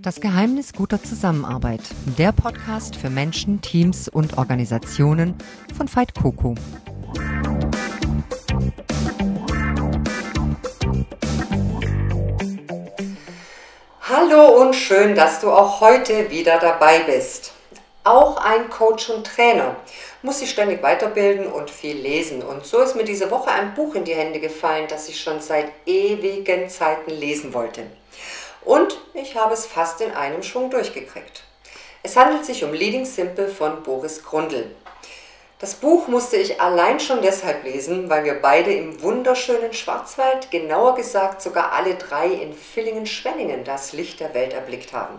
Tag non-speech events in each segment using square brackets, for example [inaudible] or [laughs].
Das Geheimnis guter Zusammenarbeit. Der Podcast für Menschen, Teams und Organisationen von Veit Coco. Hallo und schön, dass du auch heute wieder dabei bist. Auch ein Coach und Trainer muss sich ständig weiterbilden und viel lesen. Und so ist mir diese Woche ein Buch in die Hände gefallen, das ich schon seit ewigen Zeiten lesen wollte. Und ich habe es fast in einem Schwung durchgekriegt. Es handelt sich um Leading Simple von Boris Grundl. Das Buch musste ich allein schon deshalb lesen, weil wir beide im wunderschönen Schwarzwald, genauer gesagt sogar alle drei in Villingen-Schwenningen, das Licht der Welt erblickt haben.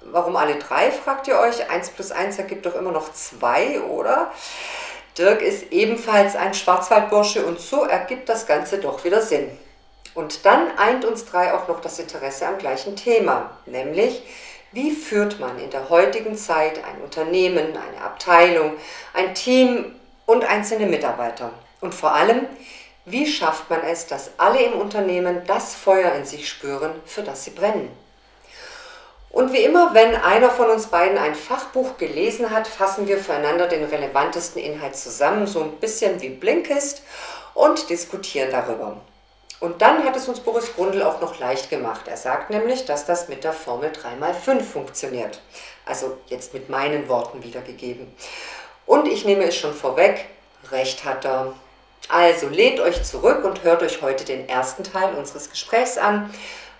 Warum alle drei, fragt ihr euch? Eins plus eins ergibt doch immer noch zwei, oder? Dirk ist ebenfalls ein Schwarzwaldbursche und so ergibt das Ganze doch wieder Sinn. Und dann eint uns drei auch noch das Interesse am gleichen Thema, nämlich wie führt man in der heutigen Zeit ein Unternehmen, eine Abteilung, ein Team und einzelne Mitarbeiter? Und vor allem, wie schafft man es, dass alle im Unternehmen das Feuer in sich spüren, für das sie brennen? Und wie immer, wenn einer von uns beiden ein Fachbuch gelesen hat, fassen wir füreinander den relevantesten Inhalt zusammen, so ein bisschen wie Blinkist, und diskutieren darüber. Und dann hat es uns Boris Grundl auch noch leicht gemacht. Er sagt nämlich, dass das mit der Formel 3x5 funktioniert. Also jetzt mit meinen Worten wiedergegeben. Und ich nehme es schon vorweg, recht hat er. Also lehnt euch zurück und hört euch heute den ersten Teil unseres Gesprächs an,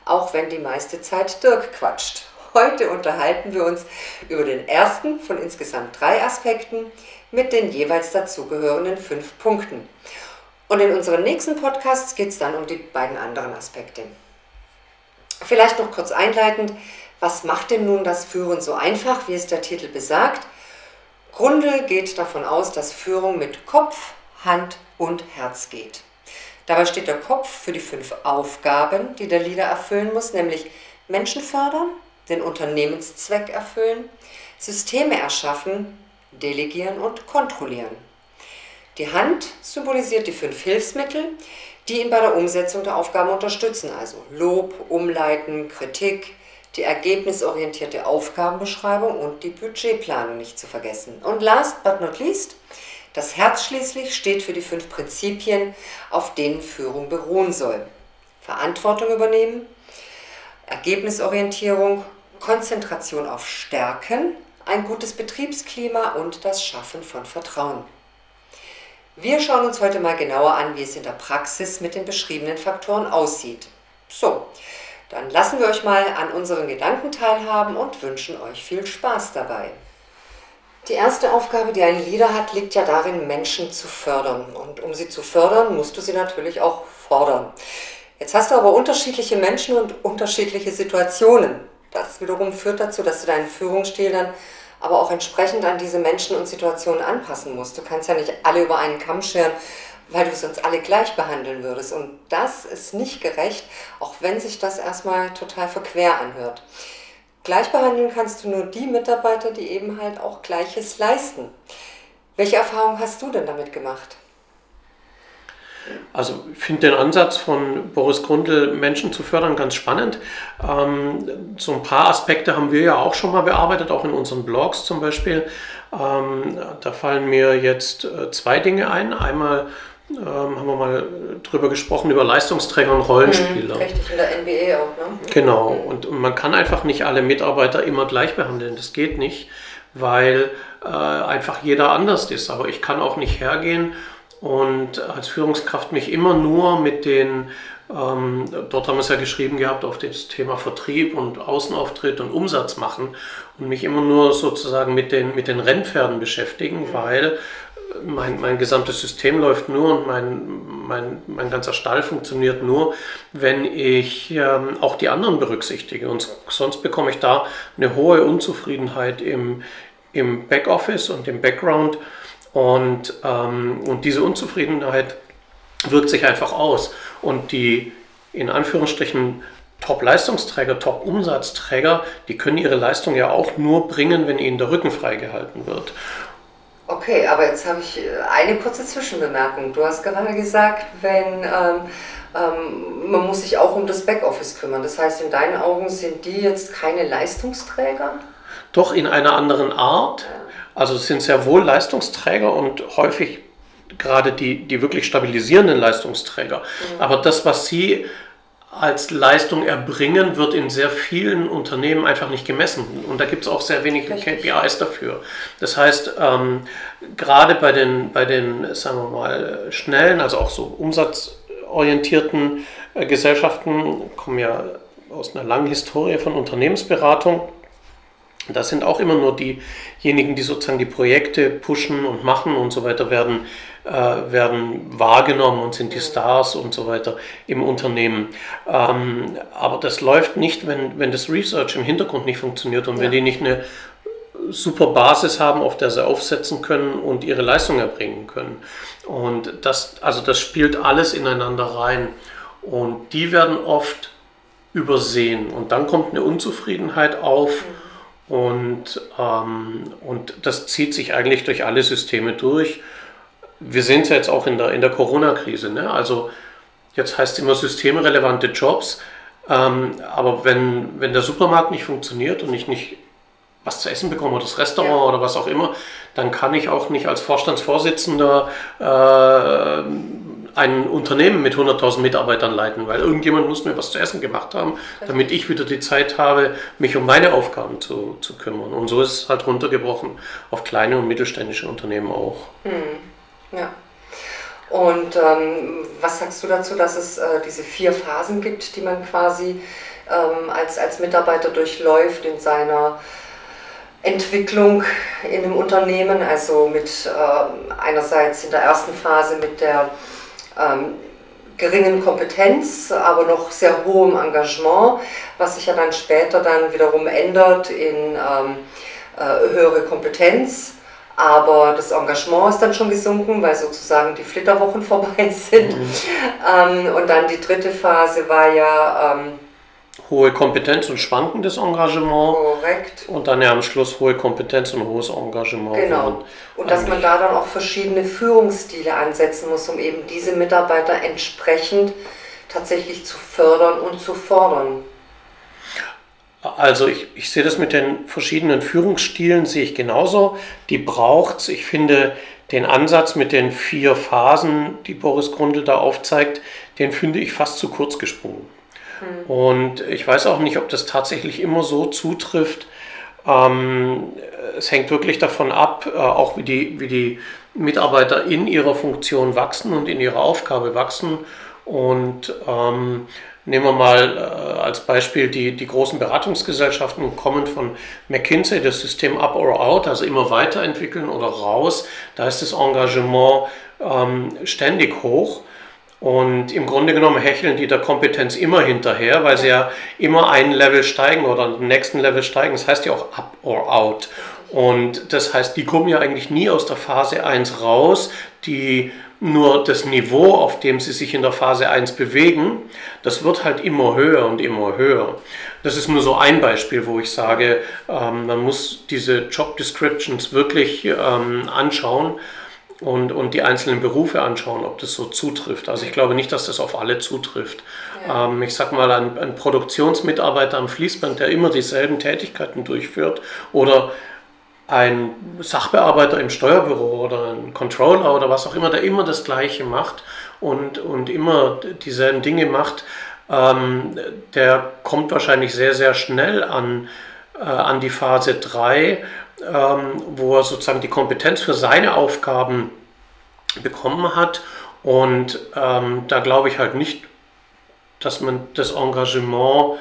auch wenn die meiste Zeit Dirk quatscht. Heute unterhalten wir uns über den ersten von insgesamt drei Aspekten mit den jeweils dazugehörenden fünf Punkten. Und in unseren nächsten Podcasts geht es dann um die beiden anderen Aspekte. Vielleicht noch kurz einleitend, was macht denn nun das Führen so einfach, wie es der Titel besagt? Grundel geht davon aus, dass Führung mit Kopf, Hand und Herz geht. Dabei steht der Kopf für die fünf Aufgaben, die der Leader erfüllen muss, nämlich Menschen fördern, den Unternehmenszweck erfüllen, Systeme erschaffen, delegieren und kontrollieren. Die Hand symbolisiert die fünf Hilfsmittel, die ihn bei der Umsetzung der Aufgaben unterstützen, also Lob, Umleiten, Kritik, die ergebnisorientierte Aufgabenbeschreibung und die Budgetplanung nicht zu vergessen. Und last but not least, das Herz schließlich steht für die fünf Prinzipien, auf denen Führung beruhen soll. Verantwortung übernehmen, Ergebnisorientierung, Konzentration auf Stärken, ein gutes Betriebsklima und das Schaffen von Vertrauen. Wir schauen uns heute mal genauer an, wie es in der Praxis mit den beschriebenen Faktoren aussieht. So, dann lassen wir euch mal an unseren Gedanken teilhaben und wünschen euch viel Spaß dabei. Die erste Aufgabe, die ein Leader hat, liegt ja darin, Menschen zu fördern. Und um sie zu fördern, musst du sie natürlich auch fordern. Jetzt hast du aber unterschiedliche Menschen und unterschiedliche Situationen. Das wiederum führt dazu, dass du deinen Führungsstil dann aber auch entsprechend an diese Menschen und Situationen anpassen musst. Du kannst ja nicht alle über einen Kamm scheren, weil du sonst alle gleich behandeln würdest. Und das ist nicht gerecht, auch wenn sich das erstmal total verquer anhört. Gleich behandeln kannst du nur die Mitarbeiter, die eben halt auch Gleiches leisten. Welche Erfahrung hast du denn damit gemacht? Also ich finde den Ansatz von Boris Grundl, Menschen zu fördern, ganz spannend. Ähm, so ein paar Aspekte haben wir ja auch schon mal bearbeitet, auch in unseren Blogs zum Beispiel. Ähm, da fallen mir jetzt äh, zwei Dinge ein. Einmal ähm, haben wir mal drüber gesprochen, über Leistungsträger und Rollenspieler. Mhm, richtig, in der NBA auch, ne? Genau, und man kann einfach nicht alle Mitarbeiter immer gleich behandeln. Das geht nicht, weil äh, einfach jeder anders ist. Aber ich kann auch nicht hergehen und als Führungskraft mich immer nur mit den, ähm, dort haben wir es ja geschrieben gehabt, auf das Thema Vertrieb und Außenauftritt und Umsatz machen und mich immer nur sozusagen mit den, mit den Rennpferden beschäftigen, weil mein, mein gesamtes System läuft nur und mein, mein, mein ganzer Stall funktioniert nur, wenn ich ähm, auch die anderen berücksichtige. Und sonst bekomme ich da eine hohe Unzufriedenheit im, im Backoffice und im Background und, ähm, und diese Unzufriedenheit wirkt sich einfach aus. Und die in Anführungsstrichen Top-Leistungsträger, Top-Umsatzträger, die können ihre Leistung ja auch nur bringen, wenn ihnen der Rücken freigehalten wird. Okay, aber jetzt habe ich äh, eine kurze Zwischenbemerkung. Du hast gerade gesagt, wenn ähm, ähm, man muss sich auch um das Backoffice kümmern. Das heißt, in deinen Augen sind die jetzt keine Leistungsträger? Doch in einer anderen Art. Also es sind sehr wohl Leistungsträger und häufig gerade die, die wirklich stabilisierenden Leistungsträger. Mhm. Aber das, was sie als Leistung erbringen, wird in sehr vielen Unternehmen einfach nicht gemessen. Und da gibt es auch sehr wenige KPIs dafür. Das heißt, ähm, gerade bei den, bei den, sagen wir mal, schnellen, also auch so umsatzorientierten äh, Gesellschaften, kommen ja aus einer langen Historie von Unternehmensberatung. Das sind auch immer nur diejenigen, die sozusagen die Projekte pushen und machen und so weiter, werden, äh, werden wahrgenommen und sind die Stars und so weiter im Unternehmen. Ähm, aber das läuft nicht, wenn, wenn das Research im Hintergrund nicht funktioniert und ja. wenn die nicht eine super Basis haben, auf der sie aufsetzen können und ihre Leistung erbringen können. Und das, also das spielt alles ineinander rein. Und die werden oft übersehen. Und dann kommt eine Unzufriedenheit auf. Mhm und, ähm, und das zieht sich eigentlich durch alle Systeme durch. Wir sehen es ja jetzt auch in der, in der Corona-Krise. Ne? Also jetzt heißt es immer systemrelevante Jobs. Ähm, aber wenn, wenn der Supermarkt nicht funktioniert und ich nicht was zu essen bekomme oder das Restaurant ja. oder was auch immer, dann kann ich auch nicht als Vorstandsvorsitzender äh, ein Unternehmen mit 100.000 Mitarbeitern leiten, weil irgendjemand muss mir was zu essen gemacht haben, damit ich wieder die Zeit habe, mich um meine Aufgaben zu, zu kümmern. Und so ist es halt runtergebrochen auf kleine und mittelständische Unternehmen auch. Hm. Ja. Und ähm, was sagst du dazu, dass es äh, diese vier Phasen gibt, die man quasi ähm, als, als Mitarbeiter durchläuft in seiner Entwicklung in einem Unternehmen, also mit äh, einerseits in der ersten Phase mit der ähm, geringen Kompetenz, aber noch sehr hohem Engagement, was sich ja dann später dann wiederum ändert in ähm, äh, höhere Kompetenz. Aber das Engagement ist dann schon gesunken, weil sozusagen die Flitterwochen [laughs] vorbei sind. Mhm. Ähm, und dann die dritte Phase war ja ähm, hohe Kompetenz und schwankendes Engagement. Korrekt. Und dann ja am Schluss hohe Kompetenz und hohes Engagement. Genau. Und dass man da dann auch verschiedene Führungsstile ansetzen muss, um eben diese Mitarbeiter entsprechend tatsächlich zu fördern und zu fordern. Also ich, ich sehe das mit den verschiedenen Führungsstilen, sehe ich genauso. Die braucht es. Ich finde den Ansatz mit den vier Phasen, die Boris Grundl da aufzeigt, den finde ich fast zu kurz gesprungen. Und ich weiß auch nicht, ob das tatsächlich immer so zutrifft. Ähm, es hängt wirklich davon ab, äh, auch wie die, wie die Mitarbeiter in ihrer Funktion wachsen und in ihrer Aufgabe wachsen. Und ähm, nehmen wir mal äh, als Beispiel die, die großen Beratungsgesellschaften, kommen von McKinsey, das System Up or Out, also immer weiterentwickeln oder raus. Da ist das Engagement ähm, ständig hoch. Und im Grunde genommen hecheln die der Kompetenz immer hinterher, weil sie ja immer ein Level steigen oder den nächsten Level steigen. Das heißt ja auch up or out. Und das heißt, die kommen ja eigentlich nie aus der Phase 1 raus, die nur das Niveau, auf dem sie sich in der Phase 1 bewegen, das wird halt immer höher und immer höher. Das ist nur so ein Beispiel, wo ich sage, ähm, man muss diese Job Descriptions wirklich ähm, anschauen und, und die einzelnen Berufe anschauen, ob das so zutrifft. Also ich glaube nicht, dass das auf alle zutrifft. Ja. Ähm, ich sage mal, ein, ein, Produktionsmitarbeiter am Fließband, der immer dieselben Tätigkeiten durchführt oder ein Sachbearbeiter im Steuerbüro oder ein Controller oder was auch immer, der immer das Gleiche macht und, und immer dieselben Dinge macht, ähm, der kommt wahrscheinlich sehr, sehr schnell an, äh, an die Phase 3 ähm, wo er sozusagen die Kompetenz für seine Aufgaben bekommen hat. Und ähm, da glaube ich halt nicht, dass man das Engagement,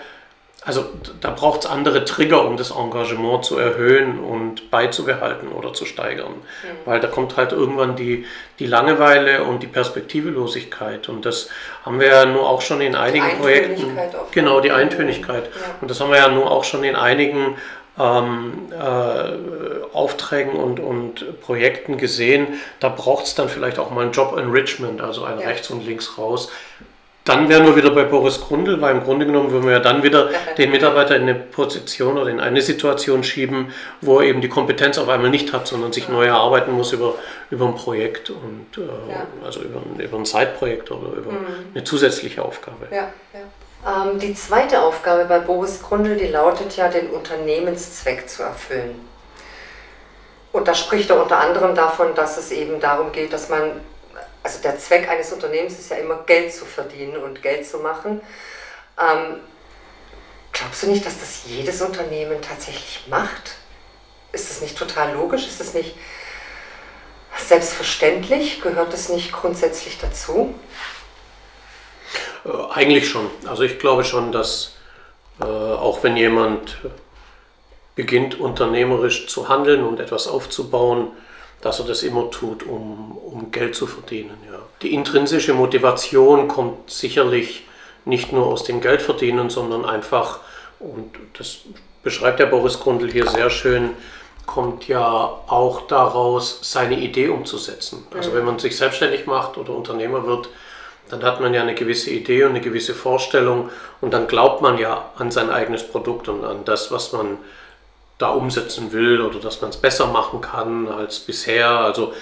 also da braucht es andere Trigger, um das Engagement zu erhöhen und beizubehalten oder zu steigern. Mhm. Weil da kommt halt irgendwann die, die Langeweile und die Perspektivelosigkeit. Und das haben wir ja nur auch schon in einigen Projekten. Genau, die Eintönigkeit. Ja. Und das haben wir ja nur auch schon in einigen ähm, äh, Aufträgen und, und Projekten gesehen. Da braucht es dann vielleicht auch mal ein Job Enrichment, also ein ja. rechts und links raus. dann wären wir wieder bei Boris Grundl, weil im Grunde genommen würden wir ja dann wieder den Mitarbeiter in eine Position oder in eine Situation schieben, wo er eben die Kompetenz auf einmal nicht hat, sondern sich neu erarbeiten muss über, über ein Projekt und äh, ja. also über ein, über ein Zeitprojekt oder über mhm. eine zusätzliche Aufgabe. Ja, ja. Ähm, die zweite Aufgabe bei Boris Grundl, die lautet ja, den Unternehmenszweck zu erfüllen. Und da spricht er unter anderem davon, dass es eben darum geht, dass man also der Zweck eines Unternehmens ist ja immer Geld zu verdienen und Geld zu machen. Ähm, glaubst du nicht, dass das jedes Unternehmen tatsächlich macht? Ist das nicht total logisch? Ist das nicht selbstverständlich? Gehört das nicht grundsätzlich dazu? Äh, eigentlich schon. Also ich glaube schon, dass äh, auch wenn jemand beginnt unternehmerisch zu handeln und etwas aufzubauen, dass er das immer tut, um, um Geld zu verdienen. Ja. Die intrinsische Motivation kommt sicherlich nicht nur aus dem Geldverdienen, sondern einfach, und das beschreibt der Boris Grundl hier sehr schön, kommt ja auch daraus, seine Idee umzusetzen. Also mhm. wenn man sich selbstständig macht oder Unternehmer wird, dann hat man ja eine gewisse Idee und eine gewisse Vorstellung und dann glaubt man ja an sein eigenes Produkt und an das, was man da umsetzen will oder dass man es besser machen kann als bisher. Also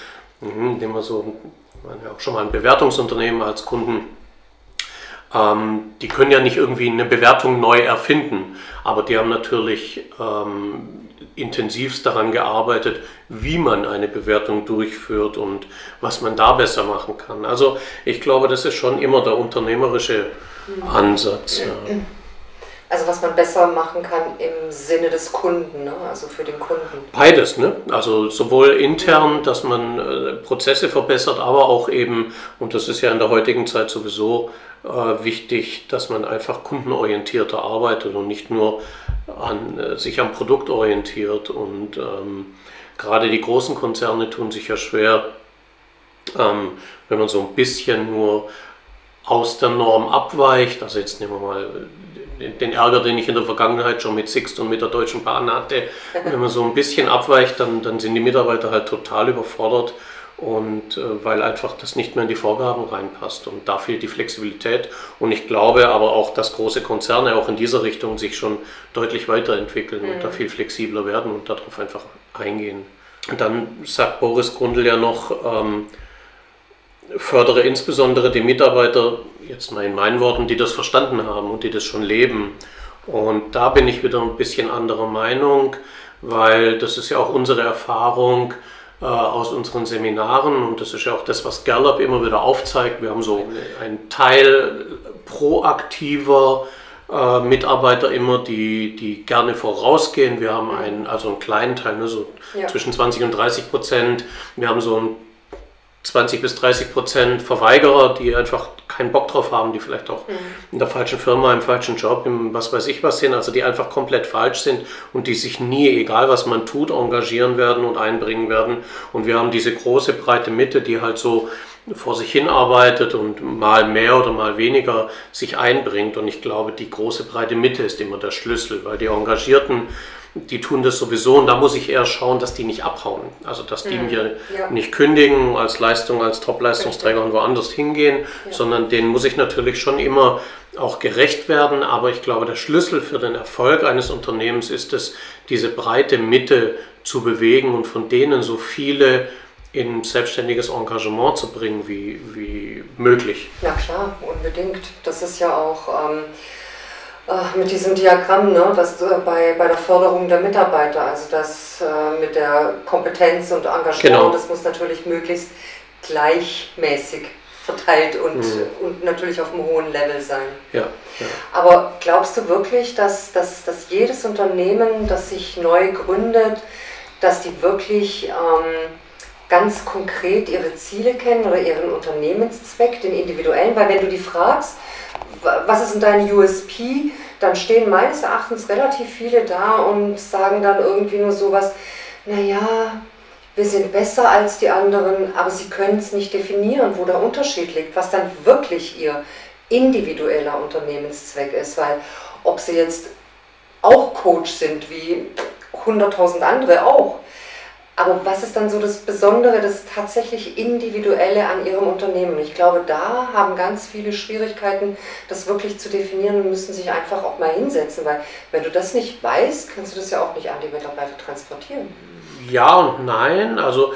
mhm, nehmen wir so, man ja auch schon mal ein Bewertungsunternehmen als Kunden. Ähm, die können ja nicht irgendwie eine Bewertung neu erfinden, aber die haben natürlich ähm, intensivst daran gearbeitet, wie man eine Bewertung durchführt und was man da besser machen kann. Also ich glaube, das ist schon immer der unternehmerische Ansatz. Ja. Also was man besser machen kann im Sinne des Kunden, ne? also für den Kunden. Beides, ne? also sowohl intern, dass man äh, Prozesse verbessert, aber auch eben, und das ist ja in der heutigen Zeit sowieso äh, wichtig, dass man einfach kundenorientierter arbeitet und nicht nur an, äh, sich am Produkt orientiert. Und ähm, gerade die großen Konzerne tun sich ja schwer, ähm, wenn man so ein bisschen nur aus der Norm abweicht. Also jetzt nehmen wir mal den Ärger, den ich in der Vergangenheit schon mit Sixt und mit der Deutschen Bahn hatte. Wenn man so ein bisschen abweicht, dann, dann sind die Mitarbeiter halt total überfordert und äh, weil einfach das nicht mehr in die Vorgaben reinpasst und da fehlt die Flexibilität und ich glaube aber auch, dass große Konzerne auch in dieser Richtung sich schon deutlich weiterentwickeln mhm. und da mhm. viel flexibler werden und darauf einfach eingehen. Und dann sagt Boris Grundl ja noch, ähm, fördere insbesondere die Mitarbeiter, jetzt mal in meinen Worten, die das verstanden haben und die das schon leben. Und da bin ich wieder ein bisschen anderer Meinung, weil das ist ja auch unsere Erfahrung äh, aus unseren Seminaren und das ist ja auch das, was Gallup immer wieder aufzeigt. Wir haben so einen Teil proaktiver äh, Mitarbeiter immer, die, die gerne vorausgehen. Wir haben einen, also einen kleinen Teil, ne, so ja. zwischen 20 und 30 Prozent. Wir haben so einen 20 bis 30 Prozent Verweigerer, die einfach keinen Bock drauf haben, die vielleicht auch mhm. in der falschen Firma, im falschen Job, im was weiß ich was sind, also die einfach komplett falsch sind und die sich nie, egal was man tut, engagieren werden und einbringen werden. Und wir haben diese große breite Mitte, die halt so vor sich hin arbeitet und mal mehr oder mal weniger sich einbringt. Und ich glaube, die große breite Mitte ist immer der Schlüssel, weil die Engagierten die tun das sowieso und da muss ich eher schauen, dass die nicht abhauen. Also dass die mhm. mir ja. nicht kündigen als Leistung, als Top-Leistungsträger und woanders hingehen, ja. sondern denen muss ich natürlich schon immer auch gerecht werden. Aber ich glaube, der Schlüssel für den Erfolg eines Unternehmens ist es, diese breite Mitte zu bewegen und von denen so viele in selbstständiges Engagement zu bringen wie, wie möglich. Ja klar, unbedingt. Das ist ja auch... Ähm äh, mit diesem Diagramm, ne, das äh, bei, bei der Förderung der Mitarbeiter, also das äh, mit der Kompetenz und Engagement, genau. das muss natürlich möglichst gleichmäßig verteilt und, mhm. und natürlich auf einem hohen Level sein. Ja, ja. Aber glaubst du wirklich, dass, dass, dass jedes Unternehmen, das sich neu gründet, dass die wirklich ähm, ganz konkret ihre Ziele kennen oder ihren Unternehmenszweck, den individuellen? Weil wenn du die fragst, was ist denn dein USP? Dann stehen meines Erachtens relativ viele da und sagen dann irgendwie nur sowas, naja, wir sind besser als die anderen, aber sie können es nicht definieren, wo der Unterschied liegt, was dann wirklich ihr individueller Unternehmenszweck ist, weil ob sie jetzt auch Coach sind wie 100.000 andere auch, Aber was ist dann so das Besondere, das tatsächlich Individuelle an Ihrem Unternehmen? Ich glaube, da haben ganz viele Schwierigkeiten, das wirklich zu definieren und müssen sich einfach auch mal hinsetzen, weil wenn du das nicht weißt, kannst du das ja auch nicht an die Mitarbeiter transportieren. Ja und nein. Also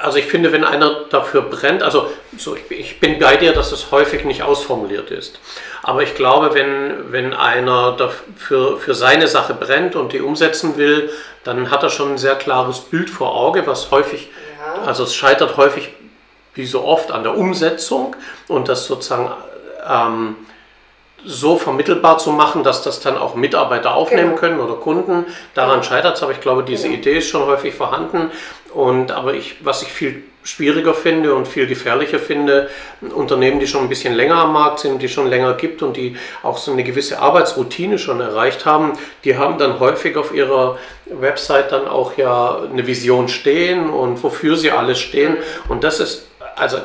also ich finde, wenn einer dafür brennt, also so, ich, ich, bin bei dir, dass es häufig nicht ausformuliert ist. Aber ich glaube, wenn, wenn einer dafür, für seine Sache brennt und die umsetzen will, dann hat er schon ein sehr klares Bild vor Auge, was häufig, ja. also es scheitert häufig wie so oft an der Umsetzung und das sozusagen ähm, so vermittelbar zu machen, dass das dann auch Mitarbeiter aufnehmen genau. können oder Kunden. Daran scheitert es, aber ich glaube, diese genau. Idee ist schon häufig vorhanden. Und aber ich, was ich viel schwieriger finde und viel gefährlicher finde, Unternehmen, die schon ein bisschen länger am Markt sind, die schon länger gibt und die auch so eine gewisse Arbeitsroutine schon erreicht haben, die haben dann häufig auf ihrer Website dann auch ja eine Vision stehen und wofür sie alles stehen. Und das ist, also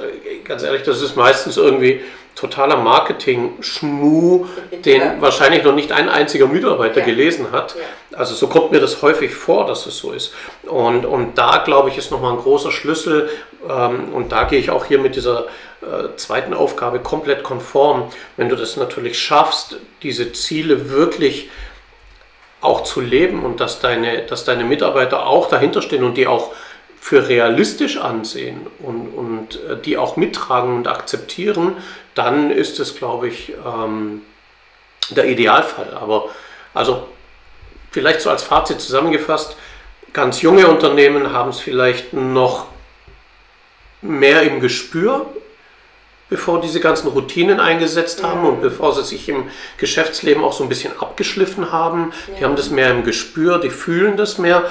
ganz ehrlich, das ist meistens irgendwie totaler Marketing-Schmu, den ja. wahrscheinlich noch nicht ein einziger Mitarbeiter ja. gelesen hat. Ja. Also so kommt mir das häufig vor, dass es so ist. Und, und da, glaube ich, ist nochmal ein großer Schlüssel. Ähm, und da gehe ich auch hier mit dieser äh, zweiten Aufgabe komplett konform. Wenn du das natürlich schaffst, diese Ziele wirklich auch zu leben und dass deine, dass deine Mitarbeiter auch dahinter stehen und die auch für realistisch ansehen und, und äh, die auch mittragen und akzeptieren, dann ist es, glaube ich, ähm, der Idealfall. Aber also vielleicht so als Fazit zusammengefasst, ganz junge Unternehmen haben es vielleicht noch mehr im Gespür, bevor diese ganzen Routinen eingesetzt haben und bevor sie sich im Geschäftsleben auch so ein bisschen abgeschliffen haben. Die haben das mehr im Gespür, die fühlen das mehr,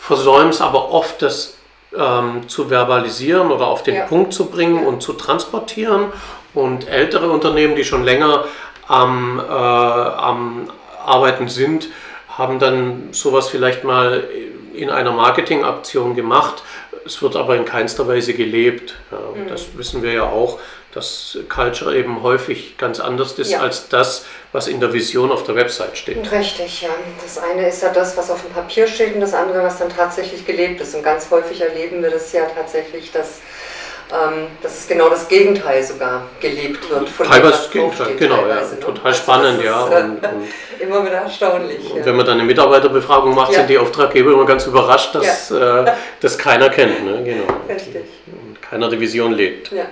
versäumen es aber oft, das ähm, zu verbalisieren oder auf den ja. Punkt zu bringen und zu transportieren. Und ältere Unternehmen, die schon länger am, äh, am Arbeiten sind, haben dann sowas vielleicht mal in einer Marketingaktion gemacht. Es wird aber in keinster Weise gelebt. Ja, mhm. Das wissen wir ja auch, dass Culture eben häufig ganz anders ist ja. als das, was in der Vision auf der Website steht. Richtig, ja. Das eine ist ja das, was auf dem Papier steht und das andere, was dann tatsächlich gelebt ist. Und ganz häufig erleben wir das ja tatsächlich, dass ähm, dass es genau das Gegenteil sogar gelebt wird. Von teilweise das Gegenteil, genau, ja. Ne? Total also spannend, ja. Äh, und, und [laughs] immer wieder erstaunlich. Und ja. wenn man dann eine Mitarbeiterbefragung macht, ja. sind die Auftraggeber immer ganz überrascht, dass ja. äh, das keiner kennt. Ne? Genau. [laughs] Richtig. Und keiner die Vision lebt. Ja.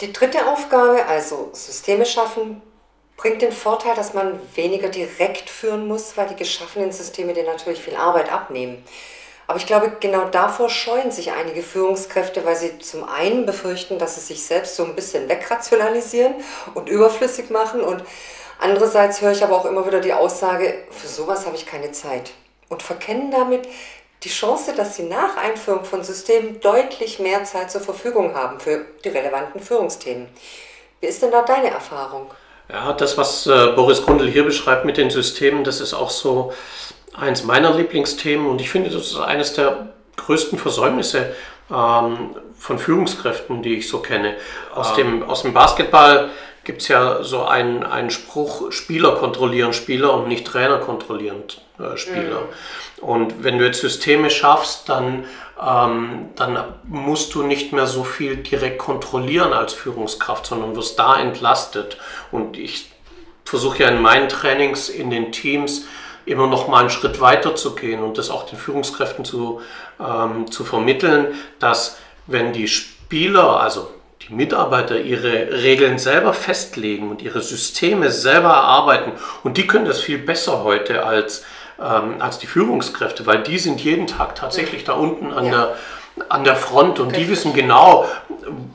Die dritte Aufgabe, also Systeme schaffen, bringt den Vorteil, dass man weniger direkt führen muss, weil die geschaffenen Systeme dir natürlich viel Arbeit abnehmen. Aber ich glaube, genau davor scheuen sich einige Führungskräfte, weil sie zum einen befürchten, dass sie sich selbst so ein bisschen wegrationalisieren und überflüssig machen. Und andererseits höre ich aber auch immer wieder die Aussage, für sowas habe ich keine Zeit. Und verkennen damit die Chance, dass sie nach Einführung von Systemen deutlich mehr Zeit zur Verfügung haben für die relevanten Führungsthemen. Wie ist denn da deine Erfahrung? Ja, das, was äh, Boris Grundl hier beschreibt mit den Systemen, das ist auch so eins meiner Lieblingsthemen und ich finde, das ist eines der größten Versäumnisse ähm, von Führungskräften, die ich so kenne. Aus, dem, aus dem Basketball gibt es ja so einen, einen Spruch, Spieler kontrollieren Spieler und nicht Trainer kontrollieren äh, Spieler. Mhm. Und wenn du jetzt Systeme schaffst, dann, ähm, dann musst du nicht mehr so viel direkt kontrollieren als Führungskraft, sondern wirst da entlastet. Und ich versuche ja in meinen Trainings in den Teams, immer noch mal einen Schritt weiter zu gehen und das auch den Führungskräften zu, ähm, zu vermitteln, dass wenn die Spieler, also die Mitarbeiter ihre Regeln selber festlegen und ihre Systeme selber erarbeiten und die können das viel besser heute als, ähm, als die Führungskräfte, weil die sind jeden Tag tatsächlich da unten an ja. der an der Front und die wissen genau,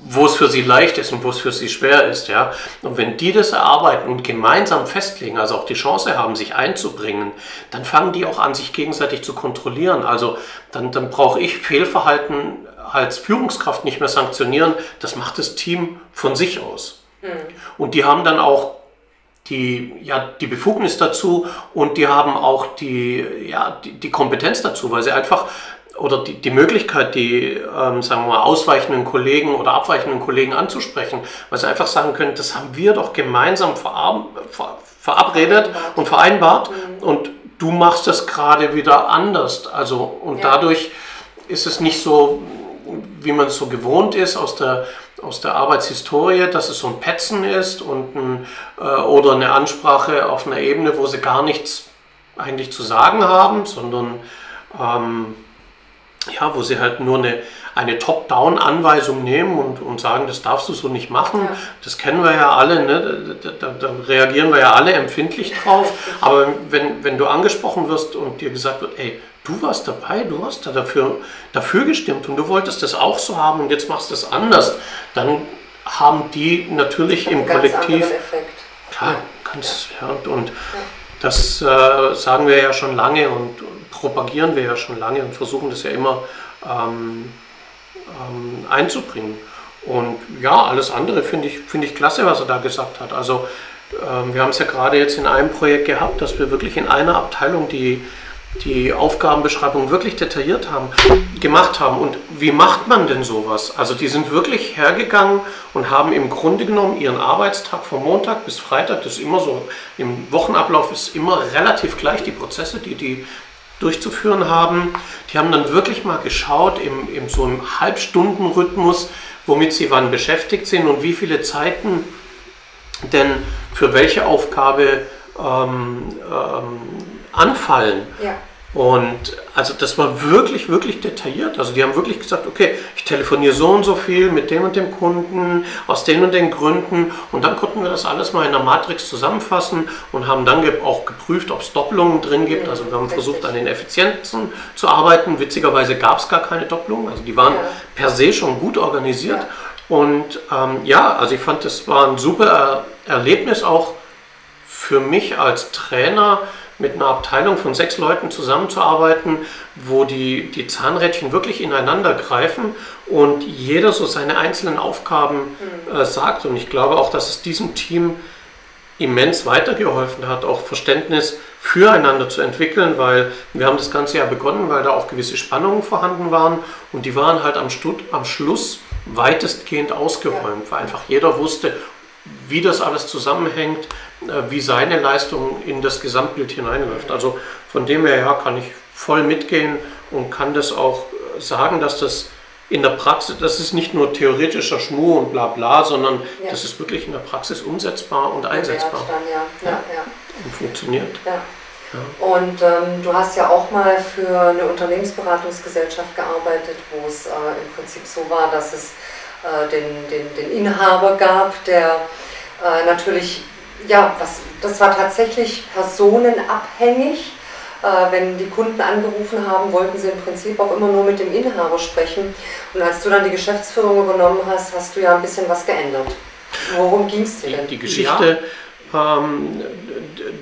wo es für sie leicht ist und wo es für sie schwer ist. Ja? Und wenn die das erarbeiten und gemeinsam festlegen, also auch die Chance haben, sich einzubringen, dann fangen die auch an, sich gegenseitig zu kontrollieren. Also dann, dann brauche ich Fehlverhalten als Führungskraft nicht mehr sanktionieren. Das macht das Team von sich aus. Mhm. Und die haben dann auch die, ja, die Befugnis dazu und die haben auch die, ja, die, die Kompetenz dazu, weil sie einfach oder die, die Möglichkeit, die, ähm, sagen wir mal, ausweichenden Kollegen oder abweichenden Kollegen anzusprechen, weil sie einfach sagen können, das haben wir doch gemeinsam ver ver verabredet vereinbart. und vereinbart mhm. und du machst das gerade wieder anders. Also, und ja. dadurch ist es nicht so, wie man es so gewohnt ist aus der, aus der Arbeitshistorie, dass es so ein Petzen ist und ein, äh, oder eine Ansprache auf einer Ebene, wo sie gar nichts eigentlich zu sagen haben, sondern ähm, ja, wo sie halt nur eine, eine Top-Down-Anweisung nehmen und, und sagen, das darfst du so nicht machen. Ja. Das kennen wir ja alle, ne? da, da, da, reagieren wir ja alle empfindlich drauf. [laughs] Aber wenn, wenn du angesprochen wirst und dir gesagt wird, ey, du warst dabei, du hast da dafür, dafür gestimmt und du wolltest das auch so haben und jetzt machst du es anders, dann haben die natürlich im Kollektiv. Klar, ganz, ja. und, und das äh, sagen wir ja schon lange und propagieren wir ja schon lange und versuchen das ja immer ähm, ähm, einzubringen. Und ja, alles andere finde ich, find ich klasse, was er da gesagt hat. Also ähm, wir haben es ja gerade jetzt in einem Projekt gehabt, dass wir wirklich in einer Abteilung die die Aufgabenbeschreibung wirklich detailliert haben, gemacht haben. Und wie macht man denn sowas? Also die sind wirklich hergegangen und haben im Grunde genommen ihren Arbeitstag von Montag bis Freitag, das ist immer so, im Wochenablauf ist immer relativ gleich die Prozesse, die die durchzuführen haben. Die haben dann wirklich mal geschaut, im, im so einem Halbstundenrhythmus, womit sie wann beschäftigt sind und wie viele Zeiten denn für welche Aufgabe ähm, ähm, anfallen. Ja. Und also das war wirklich, wirklich detailliert. Also die haben wirklich gesagt, okay, ich telefoniere so und so viel mit dem und dem Kunden, aus den und den Gründen. Und dann konnten wir das alles mal in der Matrix zusammenfassen und haben dann auch geprüft, ob es Doppelungen drin gibt. Also wir haben versucht, an den Effizienzen zu arbeiten. Witzigerweise gab es gar keine Doppelungen. Also die waren ja. per se schon gut organisiert. Ja. Und ähm, ja, also ich fand, das war ein super Erlebnis auch für mich als Trainer mit einer Abteilung von sechs Leuten zusammenzuarbeiten, wo die, die Zahnrädchen wirklich ineinander greifen und jeder so seine einzelnen Aufgaben mhm. äh, sagt. Und ich glaube auch, dass es diesem Team immens weitergeholfen hat, auch Verständnis füreinander zu entwickeln, weil wir haben das Ganze ja begonnen, weil da auch gewisse Spannungen vorhanden waren und die waren halt am, Stud am Schluss weitestgehend ausgeräumt, weil einfach jeder wusste, wie das alles zusammenhängt, äh, wie seine Leistung in das Gesamtbild hineinläuft. Also von dem her ja, kann ich voll mitgehen und kann das auch äh, sagen, dass das in der Praxis, das ist nicht nur theoretischer Schmuh und bla bla, sondern ja. das ist wirklich in der Praxis umsetzbar und einsetzbar. Ja, ja. Ja, Und funktioniert. Und ähm, du hast ja auch mal für eine Unternehmensberatungsgesellschaft gearbeitet, wo es äh, im Prinzip so war, dass es äh, den, den, den Inhaber gab, der äh, natürlich ja, was, das war tatsächlich personenabhängig. Äh, wenn die Kunden angerufen haben, wollten sie im Prinzip auch immer nur mit dem Inhaber sprechen. Und als du dann die Geschäftsführung übernommen hast, hast du ja ein bisschen was geändert. Worum ging es dir denn? Die Geschichte ja. ähm,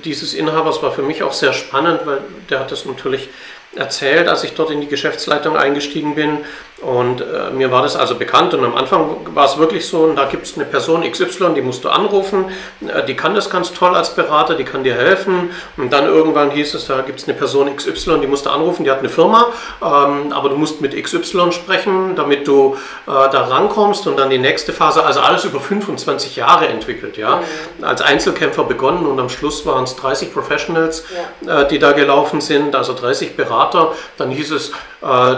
dieses Inhabers war für mich auch sehr spannend, weil der hat das natürlich erzählt, als ich dort in die Geschäftsleitung eingestiegen bin. Und äh, mir war das also bekannt und am Anfang war es wirklich so, und da gibt es eine Person XY, die musst du anrufen, äh, die kann das ganz toll als Berater, die kann dir helfen. Und dann irgendwann hieß es, da gibt es eine Person XY, die musst du anrufen, die hat eine Firma, ähm, aber du musst mit XY sprechen, damit du äh, da rankommst. Und dann die nächste Phase, also alles über 25 Jahre entwickelt, ja. Mhm. Als Einzelkämpfer begonnen und am Schluss waren es 30 Professionals, ja. Äh, die da gelaufen sind, also 30 Berater. Dann hieß es,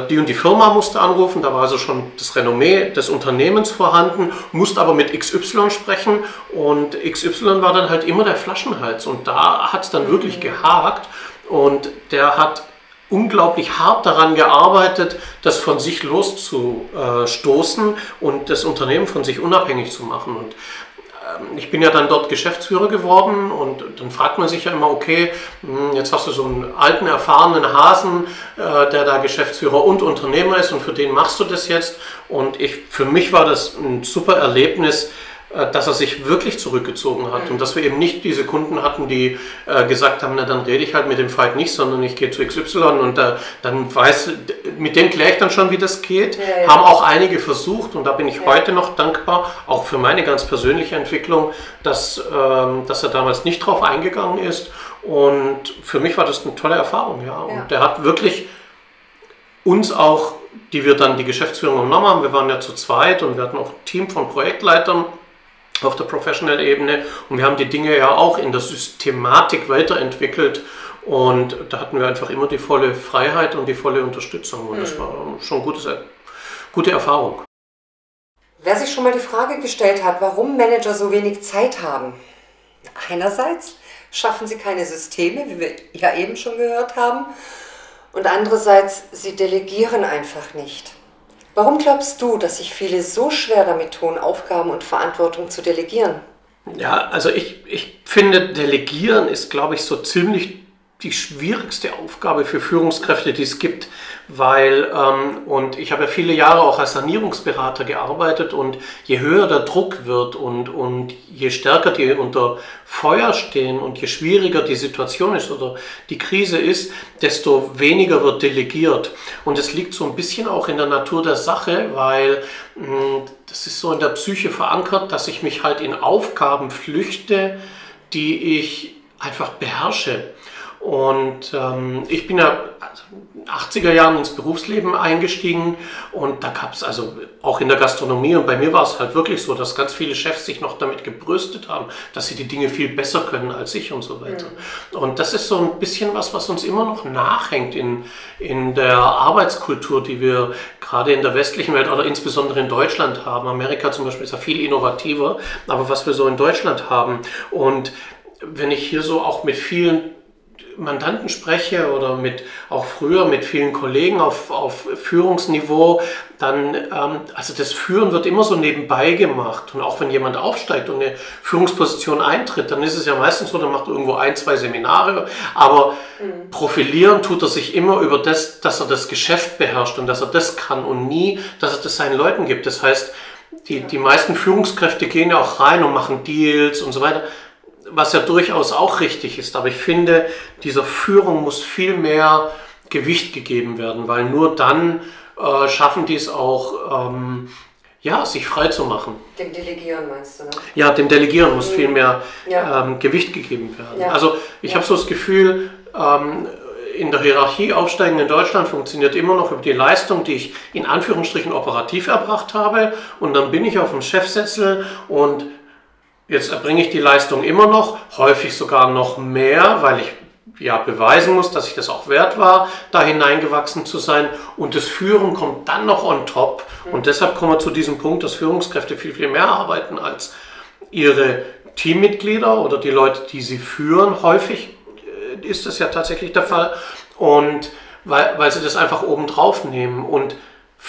die und die Firma musste anrufen, da war also schon das Renommee des Unternehmens vorhanden, musste aber mit XY sprechen und XY war dann halt immer der Flaschenhals und da hat es dann wirklich gehakt und der hat unglaublich hart daran gearbeitet, das von sich loszustoßen und das Unternehmen von sich unabhängig zu machen. Und ich bin ja dann dort Geschäftsführer geworden und dann fragt man sich ja immer, okay, hm, jetzt hast du so einen alten, erfahrenen Hasen, äh, der da Geschäftsführer und Unternehmer ist und für den machst du das jetzt. Und ich, für mich war das ein super Erlebnis, dass er sich wirklich zurückgezogen hat und dass wir eben nicht diese Kunden hatten, die äh, gesagt haben, na dann rede ich halt mit dem Fight nicht, sondern ich gehe zu XY und äh, dann weiß, mit dem kläre ich dann schon, wie das geht. Ja, ja. Haben auch einige versucht und da bin ich ja. heute noch dankbar, auch für meine ganz persönliche Entwicklung, dass, ähm, dass er damals nicht drauf eingegangen ist und für mich war das eine tolle Erfahrung, ja. Und der hat wirklich uns auch, die wir dann die Geschäftsführung übernommen haben, wir waren ja zu zweit und wir hatten auch ein Team von Projektleitern, auf der Professional-Ebene und wir haben die Dinge ja auch in der Systematik weiterentwickelt Und da hatten wir einfach immer die volle Freiheit und die volle Unterstützung. Und mhm. das war schon eine gute Erfahrung. Wer sich schon mal die Frage gestellt hat, warum Manager so wenig Zeit haben. Einerseits schaffen sie keine Systeme, wie wir ja eben schon gehört haben. Und andererseits, sie delegieren einfach nicht. Warum glaubst du, dass sich viele so schwer damit tun, Aufgaben und Verantwortung zu delegieren? Ja, also ich, ich finde, Delegieren ist, glaube ich, so ziemlich die schwierigste Aufgabe für Führungskräfte, die es gibt, weil, ähm, und ich habe ja viele Jahre auch als Sanierungsberater gearbeitet und je höher der Druck wird und, und je stärker die unter Feuer stehen und je schwieriger die Situation ist oder die Krise ist, desto weniger wird delegiert. Und es liegt so ein bisschen auch in der Natur der Sache, weil mh, das ist so in der Psyche verankert, dass ich mich halt in Aufgaben flüchte, die ich einfach beherrsche. Und ähm, ich bin ja in den 80er Jahren ins Berufsleben eingestiegen und da gab es also auch in der Gastronomie und bei mir war es halt wirklich so, dass ganz viele Chefs sich noch damit gebrüstet haben, dass sie die Dinge viel besser können als ich und so weiter. Mhm. Und das ist so ein bisschen was, was uns immer noch nachhängt in, in der Arbeitskultur, die wir gerade in der westlichen Welt oder insbesondere in Deutschland haben. Amerika zum Beispiel ist ja viel innovativer, aber was wir so in Deutschland haben und wenn ich hier so auch mit vielen Mandanten spreche oder mit auch früher mit vielen Kollegen auf, auf Führungsniveau, dann, ähm, also das Führen wird immer so nebenbei gemacht. Und auch wenn jemand aufsteigt und eine Führungsposition eintritt, dann ist es ja meistens so, dann macht irgendwo ein, zwei Seminare, aber mhm. profilieren tut er sich immer über das, dass er das Geschäft beherrscht und dass er das kann und nie, dass er das seinen Leuten gibt. Das heißt, die, die meisten Führungskräfte gehen ja auch rein und machen Deals und so weiter was ja durchaus auch richtig ist. Aber ich finde, dieser Führung muss viel mehr Gewicht gegeben werden, weil nur dann äh, schaffen die es auch, ähm, ja, sich frei zu machen. Dem Delegieren meinst du, ne? Ja, dem Delegieren muss viel mehr ja. ähm, Gewicht gegeben werden. Ja. Also ich ja. habe so das Gefühl, ähm, in der Hierarchie aufsteigen in Deutschland funktioniert immer noch über die Leistung, die ich in Anführungsstrichen operativ erbracht habe. Und dann bin ich auf dem Chefsessel und Jetzt erbringe ich die Leistung immer noch, häufig sogar noch mehr, weil ich ja beweisen muss, dass ich das auch wert war, da hineingewachsen zu sein. Und das Führen kommt dann noch on top. Und deshalb kommen wir zu diesem Punkt, dass Führungskräfte viel, viel mehr arbeiten als ihre Teammitglieder oder die Leute, die sie führen. Häufig äh, ist das ja tatsächlich der Fall. Und weil, weil sie das einfach obendrauf nehmen. Und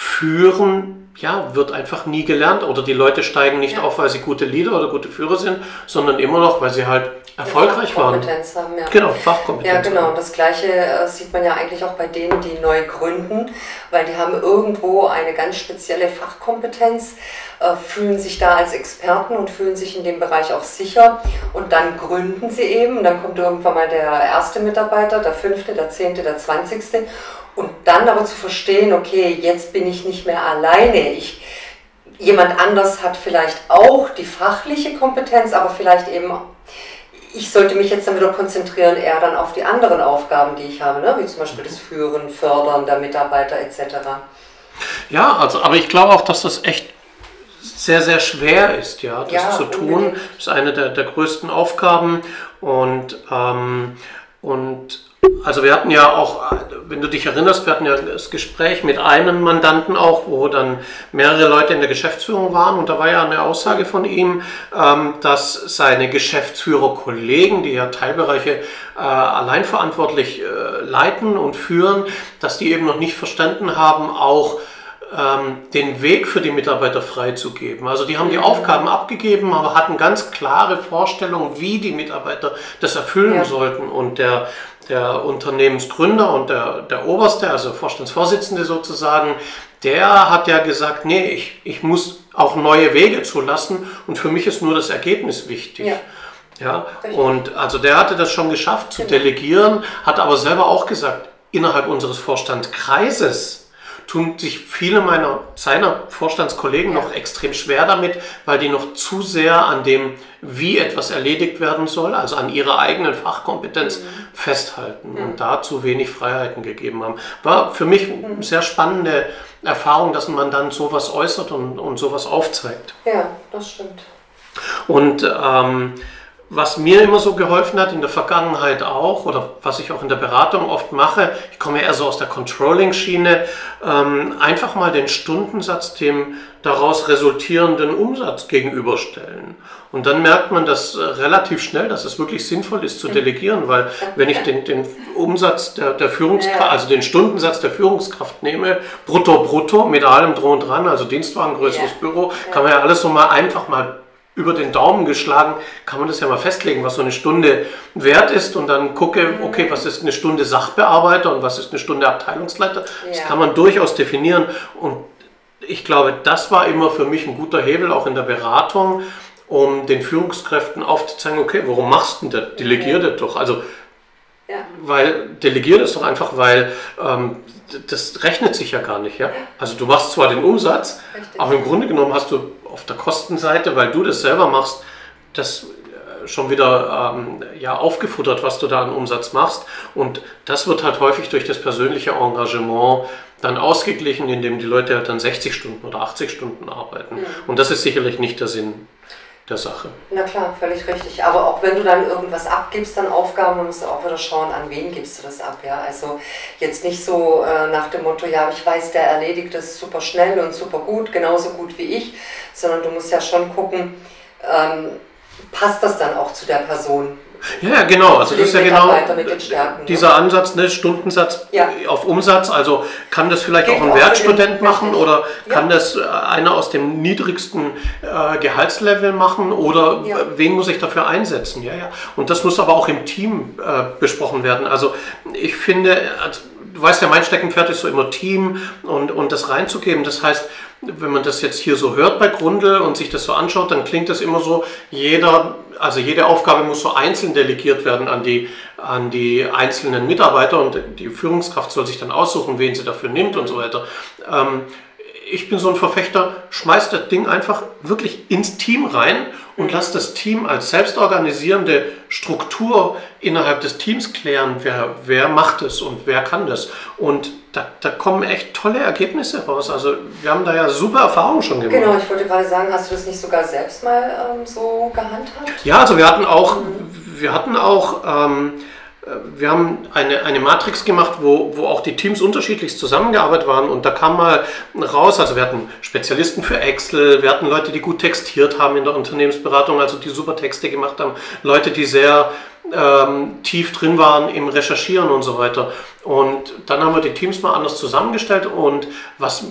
führen ja, wird einfach nie gelernt oder die Leute steigen nicht ja. auf, weil sie gute Leader oder gute Führer sind, sondern immer noch, weil sie halt erfolgreich waren. Haben, ja. Genau, Fachkompetenz. Ja, genau. Das Gleiche äh, sieht man ja eigentlich auch bei denen, die neu gründen, weil die haben irgendwo eine ganz spezielle Fachkompetenz, äh, fühlen sich da als Experten und fühlen sich in dem Bereich auch sicher und dann gründen sie eben. Dann kommt irgendwann mal der erste Mitarbeiter, der fünfte, der zehnte, der zwanzigste und dann aber zu verstehen, okay, jetzt bin ich nicht mehr alleine. Ich, jemand anders hat vielleicht auch die fachliche Kompetenz, aber vielleicht eben, ich sollte mich jetzt dann wieder konzentrieren, eher dann auf die anderen Aufgaben, die ich habe, ne? wie zum Beispiel das Führen, Fördern der Mitarbeiter etc. Ja, also, aber ich glaube auch, dass das echt sehr, sehr schwer ist, ja, das ja, zu tun. Unbedingt. Das ist eine der, der größten Aufgaben und, ähm, und also wir hatten ja auch, wenn du dich erinnerst, wir hatten ja das Gespräch mit einem Mandanten auch, wo dann mehrere Leute in der Geschäftsführung waren und da war ja eine Aussage von ihm, ähm, dass seine Geschäftsführerkollegen, die ja Teilbereiche äh, allein verantwortlich äh, leiten und führen, dass die eben noch nicht verstanden haben, auch ähm, den Weg für die Mitarbeiter freizugeben. Also die haben die Aufgaben abgegeben, aber hatten ganz klare Vorstellungen, wie die Mitarbeiter das erfüllen ja. sollten. Und der, der Unternehmensgründer und der, der Oberste, also Vorstandsvorsitzende sozusagen, der hat ja gesagt, nee, ich, ich muss auch neue Wege zulassen und für mich ist nur das Ergebnis wichtig. Ja. Ja, und also der hatte das schon geschafft zu genau. delegieren, hat aber selber auch gesagt, innerhalb unseres Vorstandskreises tun sich viele meiner, seiner Vorstandskollegen ja. noch extrem schwer damit, weil die noch zu sehr an dem, wie etwas erledigt werden soll, also an ihrer eigenen Fachkompetenz mhm. festhalten mhm. und da zu wenig Freiheiten gegeben haben. War für mich mhm. eine sehr spannende Erfahrung, dass man dann sowas äußert und, und sowas aufzeigt. Ja, das stimmt. Und ähm, was mir immer so geholfen hat, in der Vergangenheit auch, oder was ich auch in der Beratung oft mache, ich komme eher so aus der Controlling-Schiene, ähm, einfach mal den Stundensatz dem daraus resultierenden Umsatz gegenüberstellen. Und dann merkt man das äh, relativ schnell, dass es wirklich sinnvoll ist zu delegieren, weil wenn ich den, den Umsatz der, der Führungskraft, also den Stundensatz der Führungskraft nehme, brutto, brutto, mit allem drum und dran, also Dienstwagen, größeres Büro, kann man ja alles so mal einfach mal über den Daumen geschlagen, kann man das ja mal festlegen, was so eine Stunde wert ist und dann gucke, okay, was ist eine Stunde Sachbearbeiter und was ist eine Stunde Abteilungsleiter. Das kann man durchaus definieren und ich glaube, das war immer für mich ein guter Hebel, auch in der Beratung, um den Führungskräften aufzuzeigen, okay, warum machst du denn das? Delegier das doch. Also, ja. weil, delegier das doch einfach, weil ähm, das rechnet sich ja gar nicht. Ja? Also du machst zwar den Umsatz, Richtig. aber im Grunde genommen hast du auf der Kostenseite, weil du das selber machst, das äh, schon wieder ähm, ja, aufgefuttert, was du da an Umsatz machst. Und das wird halt häufig durch das persönliche Engagement dann ausgeglichen, indem die Leute halt dann 60 Stunden oder 80 Stunden arbeiten. Mhm. Und das ist sicherlich nicht der Sinn der Sache. Na klar, völlig richtig. Aber auch wenn du dann irgendwas abgibst an Aufgaben, musst du auch wieder schauen, an wen gibst du das ab. Ja? Also jetzt nicht so äh, nach dem Motto, ja, ich weiß, der erledigt das super schnell und super gut, genauso gut wie ich, sondern du musst ja schon gucken, ähm, passt das dann auch zu der Person? Ja, genau. Also das ist ja genau Stärken, dieser ne? Ansatz, ne, Stundensatz ja. auf Umsatz. Also kann das vielleicht Geht auch ein Werkstudent machen oder ja. kann das äh, einer aus dem niedrigsten äh, Gehaltslevel machen oder ja. wen muss ich dafür einsetzen? Ja, ja. Und das muss aber auch im Team äh, besprochen werden. Also ich finde, also, du weißt ja, mein Steckenpferd ist so immer Team und, und das reinzugeben. Das heißt, wenn man das jetzt hier so hört bei Grundel und sich das so anschaut, dann klingt das immer so, jeder, also jede Aufgabe muss so einzeln delegiert werden an die, an die einzelnen Mitarbeiter und die Führungskraft soll sich dann aussuchen, wen sie dafür nimmt und so weiter. Ähm, ich bin so ein Verfechter, schmeißt das Ding einfach wirklich ins Team rein und lasst das Team als selbstorganisierende Struktur innerhalb des Teams klären, wer, wer macht es und wer kann das. Und da, da kommen echt tolle Ergebnisse raus. Also wir haben da ja super Erfahrungen schon gemacht. Genau, ich wollte gerade sagen, hast du das nicht sogar selbst mal ähm, so gehandhabt? Ja, also wir hatten auch, mhm. wir hatten auch ähm, wir haben eine, eine Matrix gemacht, wo, wo auch die Teams unterschiedlich zusammengearbeitet waren. Und da kam mal raus, also wir hatten Spezialisten für Excel, wir hatten Leute, die gut textiert haben in der Unternehmensberatung, also die super Texte gemacht haben, Leute, die sehr ähm, tief drin waren im Recherchieren und so weiter. Und dann haben wir die Teams mal anders zusammengestellt. Und was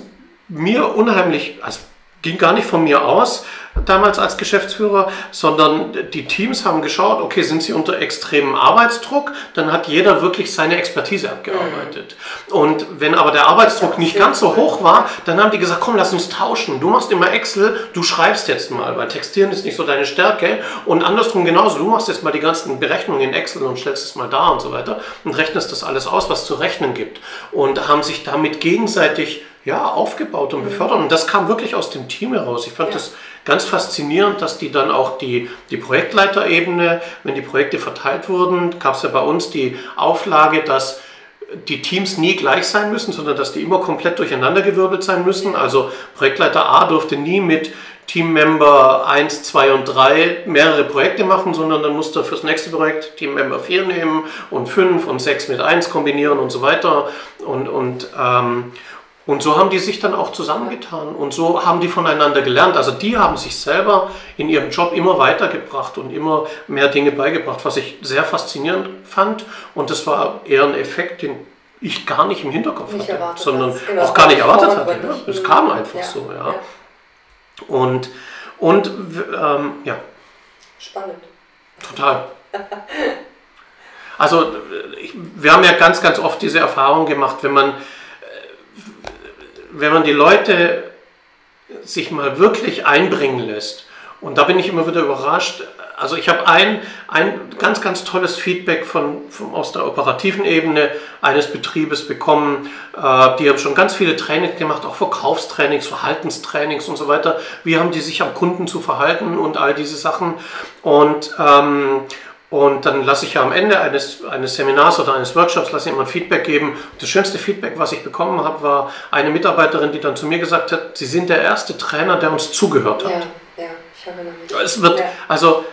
mir unheimlich, also ging gar nicht von mir aus damals als Geschäftsführer, sondern die Teams haben geschaut, okay, sind sie unter extremem Arbeitsdruck, dann hat jeder wirklich seine Expertise abgearbeitet. Und wenn aber der Arbeitsdruck nicht ganz so hoch war, dann haben die gesagt, komm, lass uns tauschen. Du machst immer Excel, du schreibst jetzt mal, weil Textieren ist nicht so deine Stärke. Und andersrum genauso, du machst jetzt mal die ganzen Berechnungen in Excel und stellst es mal da und so weiter und rechnest das alles aus, was zu rechnen gibt. Und haben sich damit gegenseitig ja, aufgebaut und befördert. Und das kam wirklich aus dem Team heraus. Ich fand ja. das ganz faszinierend, dass die dann auch die, die Projektleiterebene, wenn die Projekte verteilt wurden, gab es ja bei uns die Auflage, dass die Teams nie gleich sein müssen, sondern dass die immer komplett durcheinandergewirbelt sein müssen. Also Projektleiter A durfte nie mit Teammember 1, 2 und 3 mehrere Projekte machen, sondern dann musste er fürs nächste Projekt Teammember 4 nehmen und 5 und 6 mit 1 kombinieren und so weiter. Und, und, ähm, und so haben die sich dann auch zusammengetan und so haben die voneinander gelernt. Also die haben sich selber in ihrem Job immer weitergebracht und immer mehr Dinge beigebracht, was ich sehr faszinierend fand. Und das war eher ein Effekt, den ich gar nicht im Hinterkopf nicht hatte, sondern genau. auch gar nicht erwartet hatte. Ja. Es kam einfach ja. so, ja. ja. Und, und ähm, ja. Spannend. Total. Also ich, wir haben ja ganz, ganz oft diese Erfahrung gemacht, wenn man wenn man die Leute sich mal wirklich einbringen lässt, und da bin ich immer wieder überrascht, also ich habe ein, ein ganz, ganz tolles Feedback von, von, aus der operativen Ebene eines Betriebes bekommen. Äh, die haben schon ganz viele Trainings gemacht, auch Verkaufstrainings, Verhaltenstrainings und so weiter. Wie haben die sich am Kunden zu verhalten und all diese Sachen. Und ähm, und dann lasse ich ja am Ende eines, eines Seminars oder eines Workshops lasse ich immer Feedback geben. Das schönste Feedback, was ich bekommen habe, war eine Mitarbeiterin, die dann zu mir gesagt hat, Sie sind der erste Trainer, der uns zugehört hat. Ja, ja, ich habe damit. Es wird, ja. also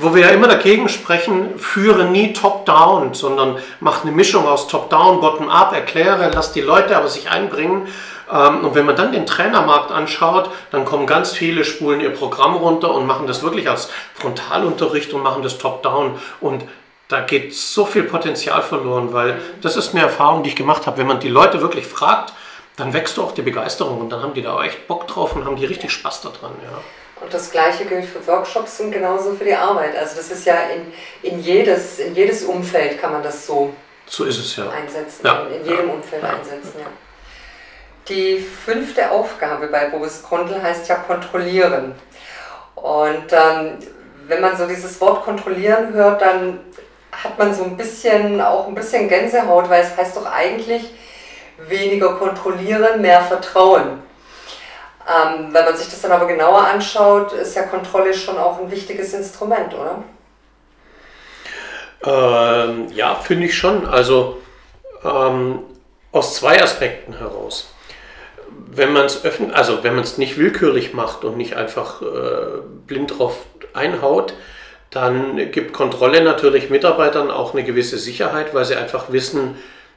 wo wir ja immer dagegen sprechen, führe nie top-down, sondern mach eine Mischung aus top-down, bottom-up, erkläre, lass die Leute aber sich einbringen. Ähm, und wenn man dann den Trainermarkt anschaut, dann kommen ganz viele, spulen ihr Programm runter und machen das wirklich als Frontalunterricht und machen das top-down. Und da geht so viel Potenzial verloren, weil das ist eine Erfahrung, die ich gemacht habe. Wenn man die Leute wirklich fragt, dann wächst auch die Begeisterung und dann haben die da auch echt Bock drauf und haben die richtig Spaß daran. Ja. Und das Gleiche gilt für Workshops und genauso für die Arbeit. Also das ist ja in, in, jedes, in jedes Umfeld kann man das so, so ist es, ja. einsetzen, ja. in, in jedem ja. Umfeld einsetzen. Ja. Die fünfte Aufgabe bei Boris Grundl heißt ja kontrollieren. Und ähm, wenn man so dieses Wort kontrollieren hört, dann hat man so ein bisschen auch ein bisschen Gänsehaut, weil es heißt doch eigentlich weniger kontrollieren, mehr vertrauen. Ähm, wenn man sich das dann aber genauer anschaut, ist ja Kontrolle schon auch ein wichtiges Instrument, oder? Ähm, ja, finde ich schon. Also ähm, aus zwei Aspekten heraus. Wenn man es öffnet, also wenn man es nicht willkürlich macht und nicht einfach äh, blind drauf einhaut, dann gibt Kontrolle natürlich Mitarbeitern auch eine gewisse Sicherheit, weil sie einfach wissen,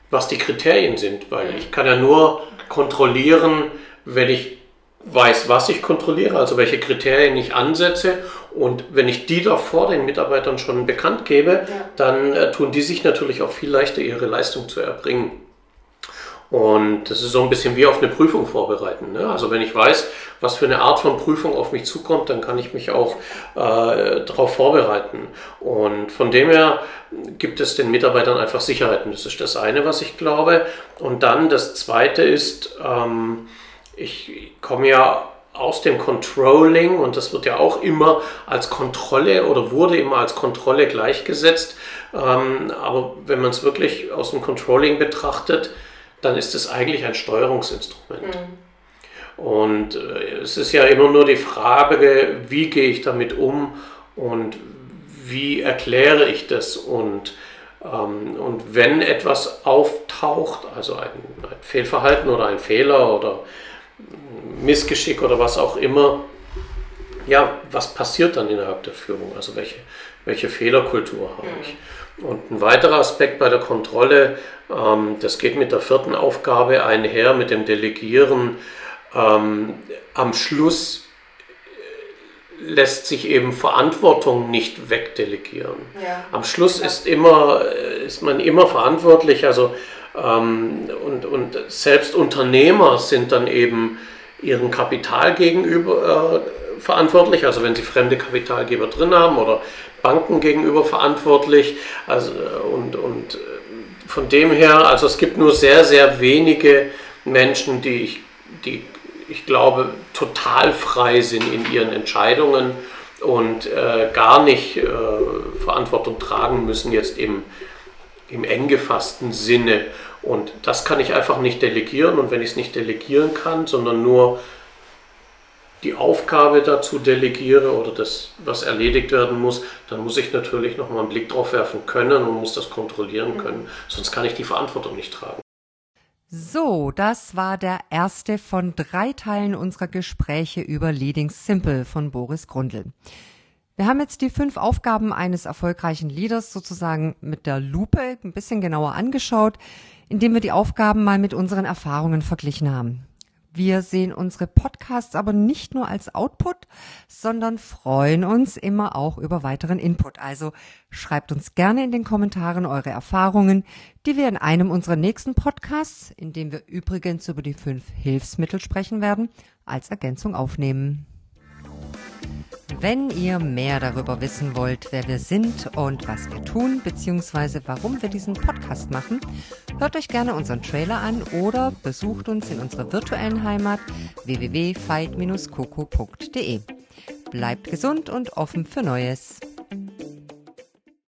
was die Kriterien sind. Weil ich kann ja nur kontrollieren, wenn ich weiß, was ich kontrolliere, also welche Kriterien ich ansetze. Und wenn ich die davor den Mitarbeitern schon bekannt gebe, ja. dann äh, tun die sich natürlich auch viel leichter, ihre Leistung zu erbringen. Und das ist so ein bisschen wie auf eine Prüfung vorbereiten. Ne? Also wenn ich weiß, was für eine Art von Prüfung auf mich zukommt, dann kann ich mich auch äh, darauf vorbereiten. Und von dem her gibt es den Mitarbeitern einfach Sicherheiten. Das ist das eine, was ich glaube. Und dann das zweite ist, ähm, ich komme ja aus dem Controlling und das wird ja auch immer als Kontrolle oder wurde immer als Kontrolle gleichgesetzt. Ähm, aber wenn man es wirklich aus dem Controlling betrachtet, dann ist es eigentlich ein Steuerungsinstrument. Mhm. Und äh, es ist ja immer nur die Frage, wie gehe ich damit um und wie erkläre ich das und ähm, und wenn etwas auftaucht, also ein, ein Fehlverhalten oder ein Fehler oder Missgeschick oder was auch immer, ja, was passiert dann innerhalb der Führung? Also welche, welche Fehlerkultur habe ich? Und ein weiterer Aspekt bei der Kontrolle, ähm, das geht mit der vierten Aufgabe einher, mit dem Delegieren. Ähm, am Schluss äh, lässt sich eben Verantwortung nicht wegdelegieren. Ja. Am Schluss ja. ist, immer, äh, ist man immer verantwortlich. Also, ähm, und, und selbst Unternehmer sind dann eben ihrem Kapital gegenüber äh, verantwortlich, also wenn sie fremde Kapitalgeber drin haben oder Banken gegenüber verantwortlich. Also, und, und äh, von dem her, also es gibt nur sehr, sehr wenige Menschen, die ich, die ich glaube, total frei sind in ihren Entscheidungen und äh, gar nicht äh, Verantwortung tragen müssen, jetzt im, im eng gefassten Sinne. Und das kann ich einfach nicht delegieren. Und wenn ich es nicht delegieren kann, sondern nur die Aufgabe dazu delegiere oder das, was erledigt werden muss, dann muss ich natürlich nochmal einen Blick drauf werfen können und muss das kontrollieren können. Sonst kann ich die Verantwortung nicht tragen. So, das war der erste von drei Teilen unserer Gespräche über Leading Simple von Boris Grundl. Wir haben jetzt die fünf Aufgaben eines erfolgreichen Leaders sozusagen mit der Lupe ein bisschen genauer angeschaut indem wir die Aufgaben mal mit unseren Erfahrungen verglichen haben. Wir sehen unsere Podcasts aber nicht nur als Output, sondern freuen uns immer auch über weiteren Input. Also schreibt uns gerne in den Kommentaren eure Erfahrungen, die wir in einem unserer nächsten Podcasts, in dem wir übrigens über die fünf Hilfsmittel sprechen werden, als Ergänzung aufnehmen. Wenn ihr mehr darüber wissen wollt, wer wir sind und was wir tun, beziehungsweise warum wir diesen Podcast machen, hört euch gerne unseren Trailer an oder besucht uns in unserer virtuellen Heimat www.fight-coco.de. Bleibt gesund und offen für Neues.